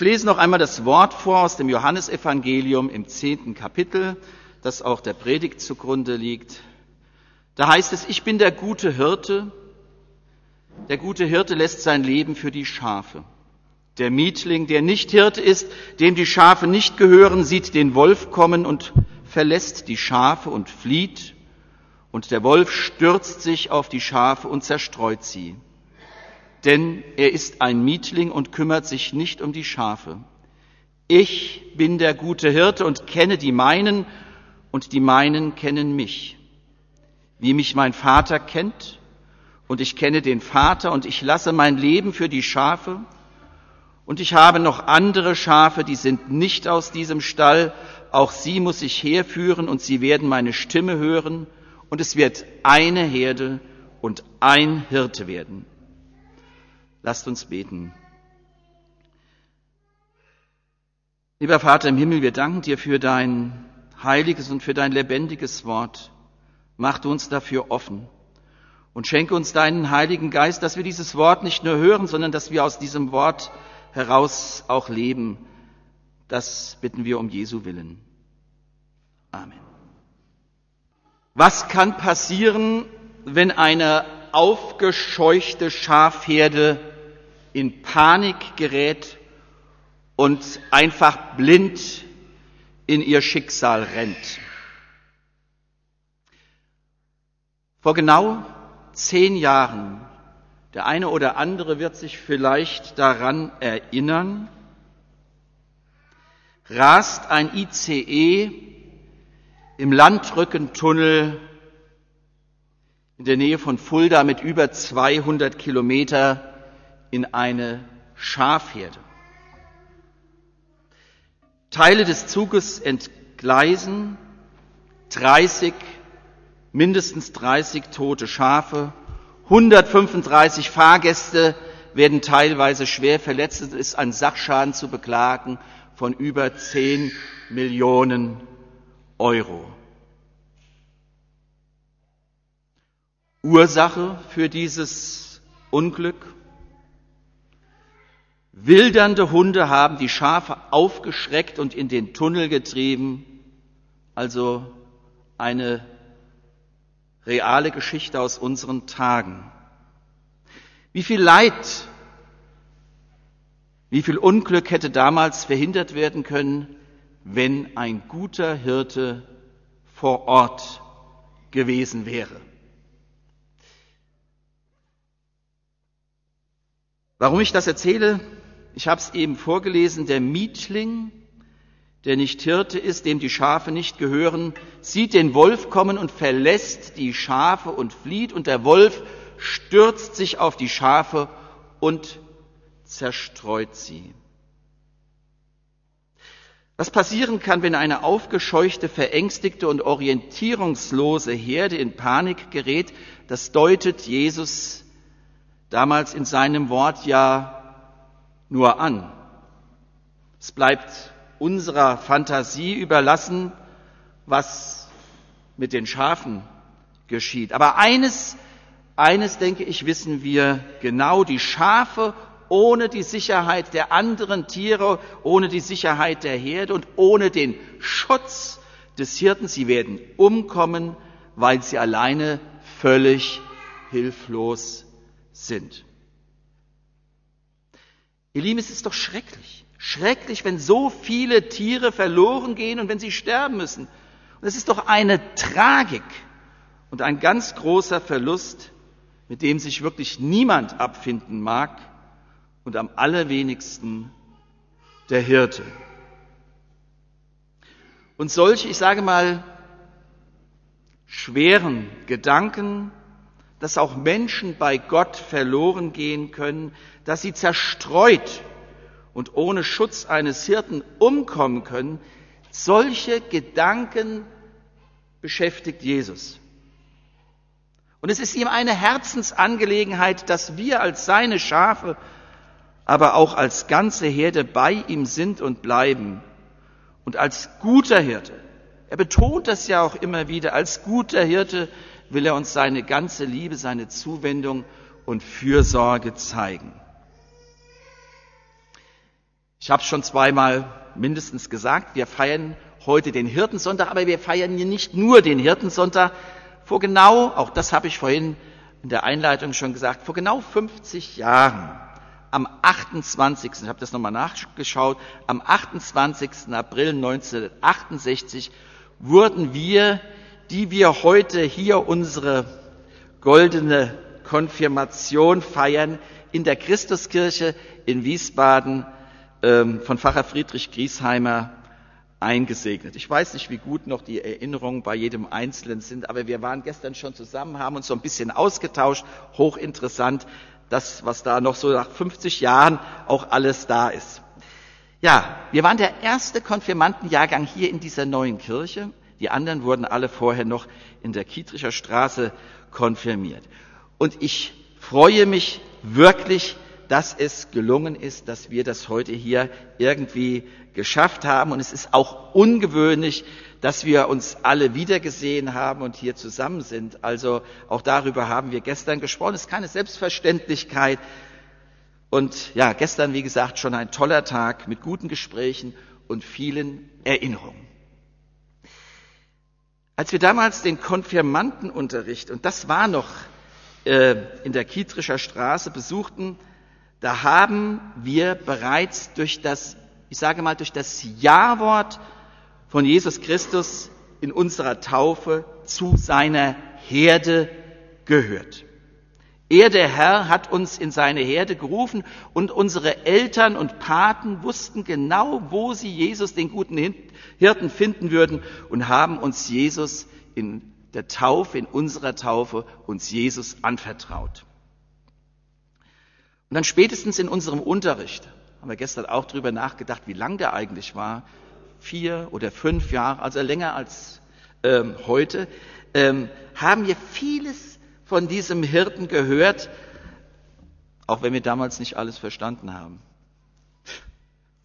Ich lese noch einmal das Wort vor aus dem Johannesevangelium im zehnten Kapitel, das auch der Predigt zugrunde liegt. Da heißt es, ich bin der gute Hirte. Der gute Hirte lässt sein Leben für die Schafe. Der Mietling, der nicht Hirte ist, dem die Schafe nicht gehören, sieht den Wolf kommen und verlässt die Schafe und flieht. Und der Wolf stürzt sich auf die Schafe und zerstreut sie denn er ist ein Mietling und kümmert sich nicht um die Schafe. Ich bin der gute Hirte und kenne die meinen, und die meinen kennen mich. Wie mich mein Vater kennt, und ich kenne den Vater, und ich lasse mein Leben für die Schafe, und ich habe noch andere Schafe, die sind nicht aus diesem Stall, auch sie muss ich herführen, und sie werden meine Stimme hören, und es wird eine Herde und ein Hirte werden. Lasst uns beten. Lieber Vater im Himmel, wir danken dir für dein heiliges und für dein lebendiges Wort. Mach uns dafür offen und schenke uns deinen Heiligen Geist, dass wir dieses Wort nicht nur hören, sondern dass wir aus diesem Wort heraus auch leben. Das bitten wir um Jesu Willen. Amen. Was kann passieren, wenn eine aufgescheuchte Schafherde in Panik gerät und einfach blind in ihr Schicksal rennt. Vor genau zehn Jahren, der eine oder andere wird sich vielleicht daran erinnern, rast ein ICE im Landrückentunnel in der Nähe von Fulda mit über 200 Kilometer in eine Schafherde. Teile des Zuges entgleisen, 30, mindestens 30 tote Schafe, 135 Fahrgäste werden teilweise schwer verletzt. Es ist ein Sachschaden zu beklagen von über 10 Millionen Euro. Ursache für dieses Unglück Wildernde Hunde haben die Schafe aufgeschreckt und in den Tunnel getrieben. Also eine reale Geschichte aus unseren Tagen. Wie viel Leid, wie viel Unglück hätte damals verhindert werden können, wenn ein guter Hirte vor Ort gewesen wäre. Warum ich das erzähle? Ich habe es eben vorgelesen, der Mietling, der nicht Hirte ist, dem die Schafe nicht gehören, sieht den Wolf kommen und verlässt die Schafe und flieht, und der Wolf stürzt sich auf die Schafe und zerstreut sie. Was passieren kann, wenn eine aufgescheuchte, verängstigte und orientierungslose Herde in Panik gerät, das deutet Jesus damals in seinem Wort ja nur an. Es bleibt unserer Fantasie überlassen, was mit den Schafen geschieht. Aber eines, eines denke ich, wissen wir genau, die Schafe ohne die Sicherheit der anderen Tiere, ohne die Sicherheit der Herde und ohne den Schutz des Hirten, sie werden umkommen, weil sie alleine völlig hilflos sind. Ihr Lieben, es ist doch schrecklich. Schrecklich, wenn so viele Tiere verloren gehen und wenn sie sterben müssen. Und es ist doch eine Tragik und ein ganz großer Verlust, mit dem sich wirklich niemand abfinden mag und am allerwenigsten der Hirte. Und solche, ich sage mal, schweren Gedanken dass auch Menschen bei Gott verloren gehen können, dass sie zerstreut und ohne Schutz eines Hirten umkommen können, solche Gedanken beschäftigt Jesus. Und es ist ihm eine Herzensangelegenheit, dass wir als seine Schafe, aber auch als ganze Herde bei ihm sind und bleiben. Und als guter Hirte, er betont das ja auch immer wieder, als guter Hirte will er uns seine ganze Liebe, seine Zuwendung und Fürsorge zeigen. Ich habe es schon zweimal mindestens gesagt, wir feiern heute den Hirtensonntag, aber wir feiern hier nicht nur den Hirtensonntag. Vor genau, auch das habe ich vorhin in der Einleitung schon gesagt, vor genau 50 Jahren, am 28. ich habe das nochmal nachgeschaut, am 28. April 1968 wurden wir, die wir heute hier unsere goldene Konfirmation feiern, in der Christuskirche in Wiesbaden ähm, von Pfarrer Friedrich Griesheimer eingesegnet. Ich weiß nicht, wie gut noch die Erinnerungen bei jedem Einzelnen sind, aber wir waren gestern schon zusammen, haben uns so ein bisschen ausgetauscht, hochinteressant, das, was da noch so nach 50 Jahren auch alles da ist. Ja, wir waren der erste Konfirmandenjahrgang hier in dieser neuen Kirche. Die anderen wurden alle vorher noch in der Kietricher Straße konfirmiert. Und ich freue mich wirklich, dass es gelungen ist, dass wir das heute hier irgendwie geschafft haben. Und es ist auch ungewöhnlich, dass wir uns alle wiedergesehen haben und hier zusammen sind. Also auch darüber haben wir gestern gesprochen. Es ist keine Selbstverständlichkeit. Und ja, gestern, wie gesagt, schon ein toller Tag mit guten Gesprächen und vielen Erinnerungen. Als wir damals den Konfirmandenunterricht, und das war noch äh, in der Kietrischer Straße, besuchten, da haben wir bereits durch das, ich sage mal, durch das Ja-Wort von Jesus Christus in unserer Taufe zu seiner Herde gehört. Er, der Herr, hat uns in seine Herde gerufen und unsere Eltern und Paten wussten genau, wo sie Jesus, den guten Hirten, finden würden und haben uns Jesus in der Taufe, in unserer Taufe, uns Jesus anvertraut. Und dann spätestens in unserem Unterricht haben wir gestern auch darüber nachgedacht, wie lang der eigentlich war. Vier oder fünf Jahre, also länger als ähm, heute, ähm, haben wir vieles von diesem Hirten gehört, auch wenn wir damals nicht alles verstanden haben.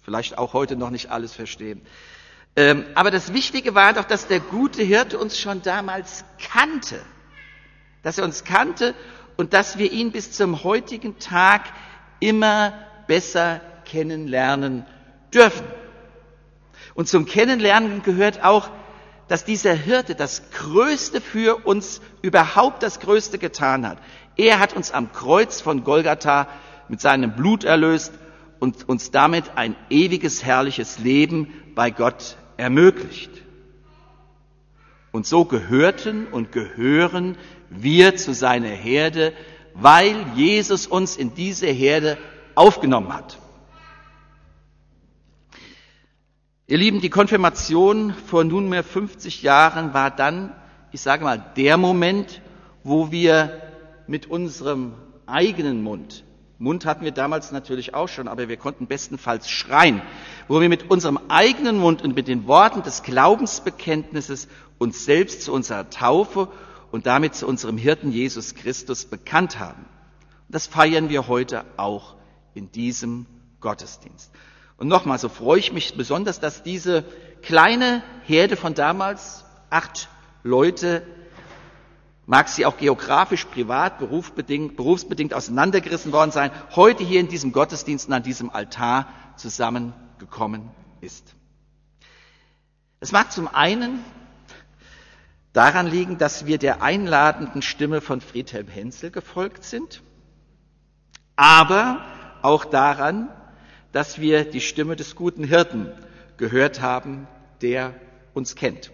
Vielleicht auch heute noch nicht alles verstehen. Ähm, aber das Wichtige war doch, dass der gute Hirte uns schon damals kannte. Dass er uns kannte und dass wir ihn bis zum heutigen Tag immer besser kennenlernen dürfen. Und zum Kennenlernen gehört auch, dass dieser Hirte das Größte für uns, überhaupt das Größte getan hat. Er hat uns am Kreuz von Golgatha mit seinem Blut erlöst und uns damit ein ewiges, herrliches Leben bei Gott ermöglicht. Und so gehörten und gehören wir zu seiner Herde, weil Jesus uns in diese Herde aufgenommen hat. Ihr Lieben, die Konfirmation vor nunmehr 50 Jahren war dann, ich sage mal, der Moment, wo wir mit unserem eigenen Mund, Mund hatten wir damals natürlich auch schon, aber wir konnten bestenfalls schreien, wo wir mit unserem eigenen Mund und mit den Worten des Glaubensbekenntnisses uns selbst zu unserer Taufe und damit zu unserem Hirten Jesus Christus bekannt haben. Das feiern wir heute auch in diesem Gottesdienst. Und nochmal, so freue ich mich besonders, dass diese kleine Herde von damals, acht Leute, mag sie auch geografisch, privat, berufsbedingt, berufsbedingt auseinandergerissen worden sein, heute hier in diesem Gottesdienst und an diesem Altar zusammengekommen ist. Es mag zum einen daran liegen, dass wir der einladenden Stimme von Friedhelm Hensel gefolgt sind, aber auch daran, dass wir die Stimme des guten Hirten gehört haben, der uns kennt.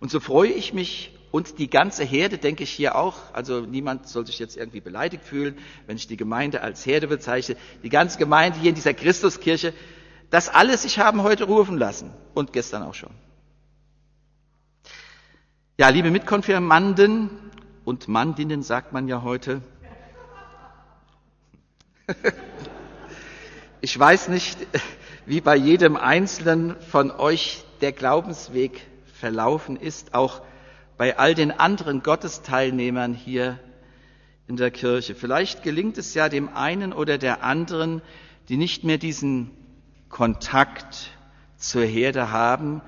Und so freue ich mich und die ganze Herde, denke ich hier auch, also niemand soll sich jetzt irgendwie beleidigt fühlen, wenn ich die Gemeinde als Herde bezeichne, die ganze Gemeinde hier in dieser Christuskirche, das alles sich haben heute rufen lassen und gestern auch schon. Ja, liebe Mitkonfirmanden und Mandinnen sagt man ja heute. Ich weiß nicht, wie bei jedem Einzelnen von euch der Glaubensweg verlaufen ist, auch bei all den anderen Gottesteilnehmern hier in der Kirche. Vielleicht gelingt es ja dem einen oder der anderen, die nicht mehr diesen Kontakt zur Herde haben,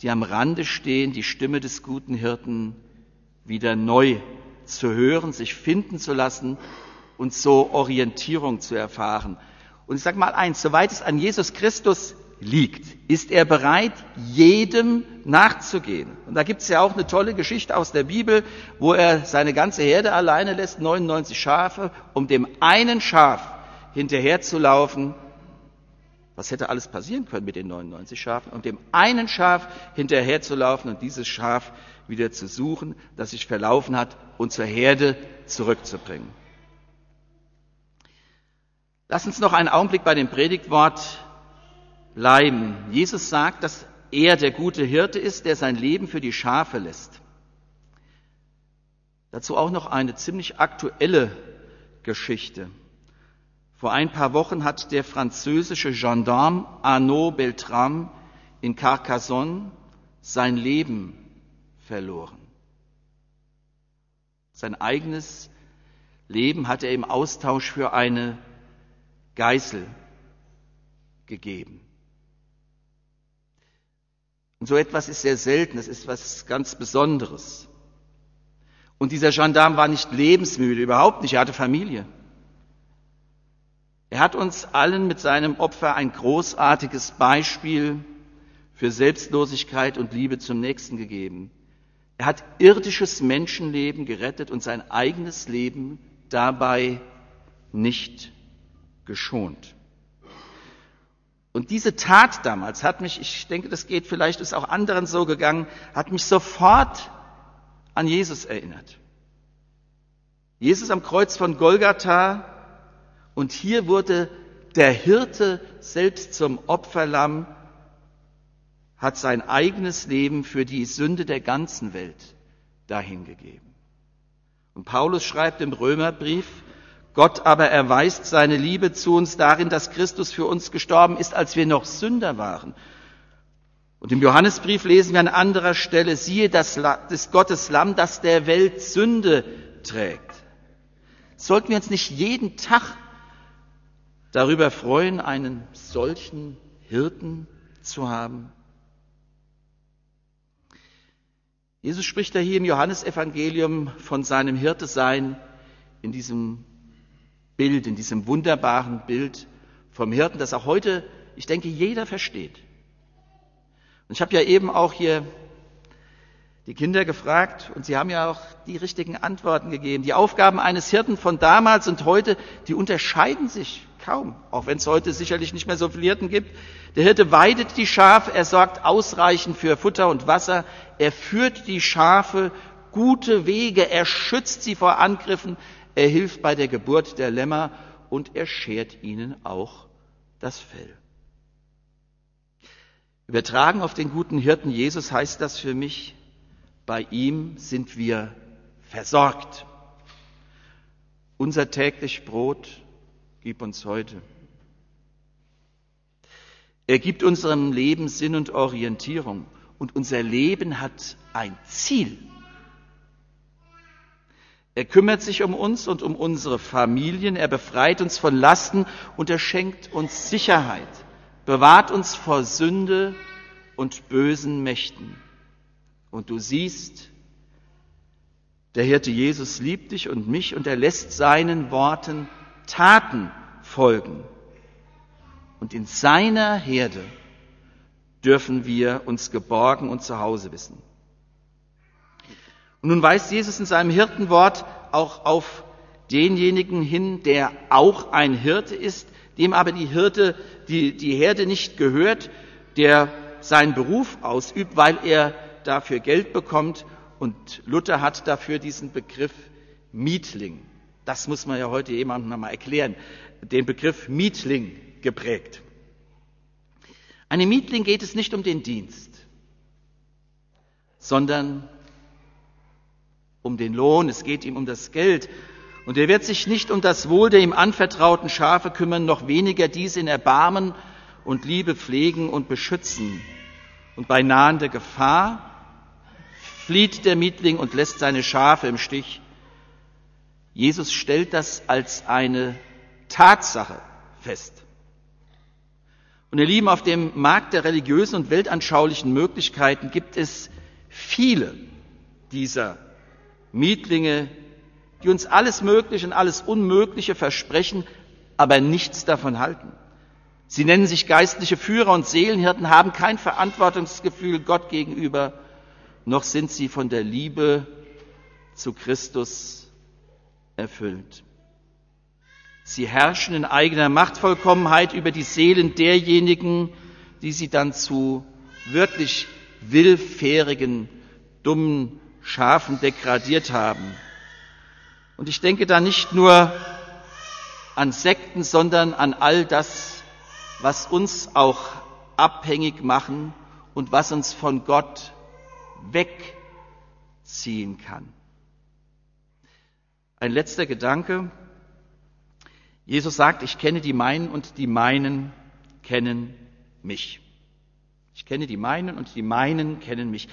die am Rande stehen, die Stimme des guten Hirten wieder neu zu hören, sich finden zu lassen und so Orientierung zu erfahren. Und ich sage mal eins, soweit es an Jesus Christus liegt, ist er bereit, jedem nachzugehen. Und da gibt es ja auch eine tolle Geschichte aus der Bibel, wo er seine ganze Herde alleine lässt, 99 Schafe, um dem einen Schaf hinterherzulaufen. Was hätte alles passieren können mit den 99 Schafen? Um dem einen Schaf hinterherzulaufen und dieses Schaf wieder zu suchen, das sich verlaufen hat und zur Herde zurückzubringen. Lass uns noch einen Augenblick bei dem Predigtwort bleiben. Jesus sagt, dass er der gute Hirte ist, der sein Leben für die Schafe lässt. Dazu auch noch eine ziemlich aktuelle Geschichte. Vor ein paar Wochen hat der französische Gendarme Arnaud Beltrame in Carcassonne sein Leben verloren. Sein eigenes Leben hat er im Austausch für eine Geißel gegeben. Und so etwas ist sehr selten, das ist was ganz Besonderes. Und dieser Gendarm war nicht lebensmüde, überhaupt nicht, er hatte Familie. Er hat uns allen mit seinem Opfer ein großartiges Beispiel für Selbstlosigkeit und Liebe zum Nächsten gegeben. Er hat irdisches Menschenleben gerettet und sein eigenes Leben dabei nicht geschont. Und diese Tat damals hat mich, ich denke, das geht vielleicht, ist auch anderen so gegangen, hat mich sofort an Jesus erinnert. Jesus am Kreuz von Golgatha und hier wurde der Hirte selbst zum Opferlamm, hat sein eigenes Leben für die Sünde der ganzen Welt dahingegeben. Und Paulus schreibt im Römerbrief, Gott aber erweist seine Liebe zu uns darin, dass Christus für uns gestorben ist, als wir noch Sünder waren. Und im Johannesbrief lesen wir an anderer Stelle, siehe das, das Gottes Lamm, das der Welt Sünde trägt. Sollten wir uns nicht jeden Tag darüber freuen, einen solchen Hirten zu haben? Jesus spricht da hier im Johannesevangelium von seinem Hirte sein in diesem Bild, in diesem wunderbaren Bild vom Hirten, das auch heute, ich denke, jeder versteht. Und ich habe ja eben auch hier die Kinder gefragt und sie haben ja auch die richtigen Antworten gegeben. Die Aufgaben eines Hirten von damals und heute, die unterscheiden sich kaum, auch wenn es heute sicherlich nicht mehr so viele Hirten gibt. Der Hirte weidet die Schafe, er sorgt ausreichend für Futter und Wasser, er führt die Schafe gute Wege, er schützt sie vor Angriffen, er hilft bei der Geburt der Lämmer und er schert ihnen auch das Fell. Übertragen auf den guten Hirten Jesus heißt das für mich, bei ihm sind wir versorgt. Unser täglich Brot gib uns heute. Er gibt unserem Leben Sinn und Orientierung und unser Leben hat ein Ziel. Er kümmert sich um uns und um unsere Familien. Er befreit uns von Lasten und er schenkt uns Sicherheit, bewahrt uns vor Sünde und bösen Mächten. Und du siehst, der Hirte Jesus liebt dich und mich und er lässt seinen Worten Taten folgen. Und in seiner Herde dürfen wir uns geborgen und zu Hause wissen. Und nun weist Jesus in seinem Hirtenwort auch auf denjenigen hin, der auch ein Hirte ist, dem aber die Hirte, die, die Herde nicht gehört, der seinen Beruf ausübt, weil er dafür Geld bekommt. Und Luther hat dafür diesen Begriff Mietling. Das muss man ja heute jemandem nochmal erklären. Den Begriff Mietling geprägt. Einem Mietling geht es nicht um den Dienst, sondern um den Lohn, es geht ihm um das Geld. Und er wird sich nicht um das Wohl der ihm anvertrauten Schafe kümmern, noch weniger diese in Erbarmen und Liebe pflegen und beschützen. Und bei nahender Gefahr flieht der Mietling und lässt seine Schafe im Stich. Jesus stellt das als eine Tatsache fest. Und ihr Lieben, auf dem Markt der religiösen und weltanschaulichen Möglichkeiten gibt es viele dieser Mietlinge, die uns alles Mögliche und alles Unmögliche versprechen, aber nichts davon halten. Sie nennen sich geistliche Führer und Seelenhirten, haben kein Verantwortungsgefühl Gott gegenüber, noch sind sie von der Liebe zu Christus erfüllt. Sie herrschen in eigener Machtvollkommenheit über die Seelen derjenigen, die sie dann zu wirklich willfährigen, dummen Schafen degradiert haben. Und ich denke da nicht nur an Sekten, sondern an all das, was uns auch abhängig machen und was uns von Gott wegziehen kann. Ein letzter Gedanke. Jesus sagt, ich kenne die meinen und die meinen kennen mich. Ich kenne die meinen und die meinen kennen mich.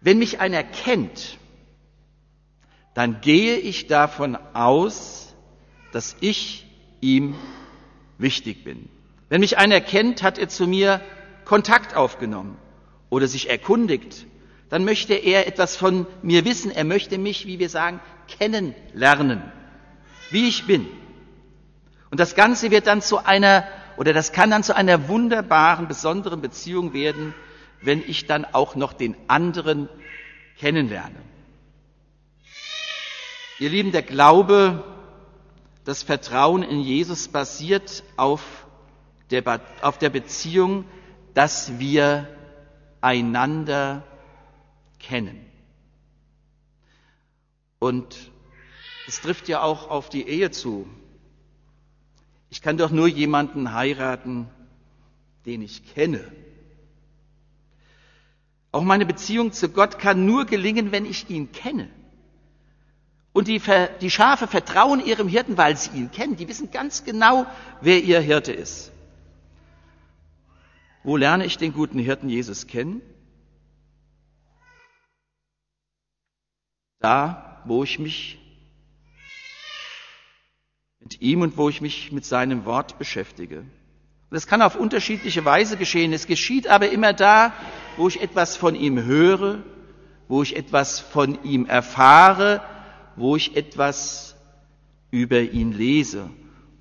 Wenn mich einer kennt, dann gehe ich davon aus, dass ich ihm wichtig bin. Wenn mich einer kennt, hat er zu mir Kontakt aufgenommen oder sich erkundigt, dann möchte er etwas von mir wissen. Er möchte mich, wie wir sagen, kennenlernen, wie ich bin. Und das Ganze wird dann zu einer, oder das kann dann zu einer wunderbaren, besonderen Beziehung werden, wenn ich dann auch noch den anderen kennenlerne. Ihr Lieben, der Glaube, das Vertrauen in Jesus basiert auf der, auf der Beziehung, dass wir einander kennen. Und es trifft ja auch auf die Ehe zu. Ich kann doch nur jemanden heiraten, den ich kenne. Auch meine Beziehung zu Gott kann nur gelingen, wenn ich ihn kenne. Und die, die, Schafe vertrauen ihrem Hirten, weil sie ihn kennen. Die wissen ganz genau, wer ihr Hirte ist. Wo lerne ich den guten Hirten Jesus kennen? Da, wo ich mich mit ihm und wo ich mich mit seinem Wort beschäftige. Und das kann auf unterschiedliche Weise geschehen. Es geschieht aber immer da, wo ich etwas von ihm höre, wo ich etwas von ihm erfahre, wo ich etwas über ihn lese.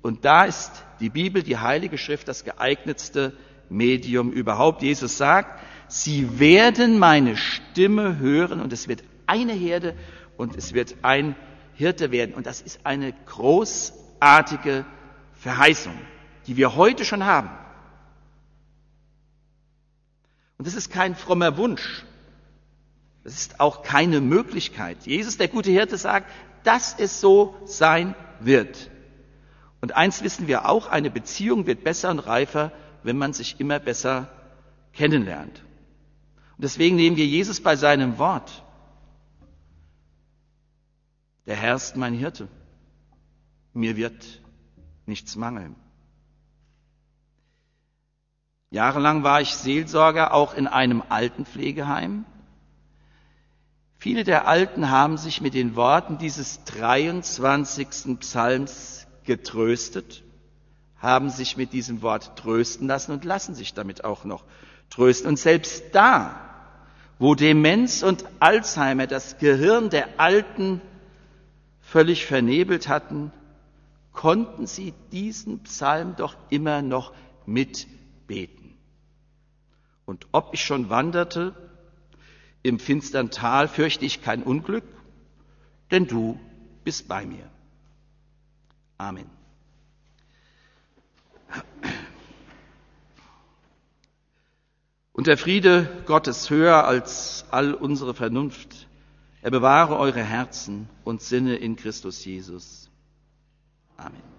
Und da ist die Bibel, die Heilige Schrift, das geeignetste Medium überhaupt. Jesus sagt, sie werden meine Stimme hören und es wird eine Herde und es wird ein Hirte werden. Und das ist eine großartige Verheißung, die wir heute schon haben. Und das ist kein frommer Wunsch. Das ist auch keine Möglichkeit. Jesus, der gute Hirte, sagt, dass es so sein wird. Und eins wissen wir auch, eine Beziehung wird besser und reifer, wenn man sich immer besser kennenlernt. Und deswegen nehmen wir Jesus bei seinem Wort. Der Herr ist mein Hirte. Mir wird nichts mangeln. Jahrelang war ich Seelsorger auch in einem Altenpflegeheim. Viele der Alten haben sich mit den Worten dieses 23. Psalms getröstet, haben sich mit diesem Wort trösten lassen und lassen sich damit auch noch trösten. Und selbst da, wo Demenz und Alzheimer das Gehirn der Alten völlig vernebelt hatten, konnten sie diesen Psalm doch immer noch mitbeten. Und ob ich schon wanderte im finstern Tal, fürchte ich kein Unglück, denn du bist bei mir. Amen. Und der Friede Gottes höher als all unsere Vernunft er bewahre eure Herzen und Sinne in Christus Jesus. Amen.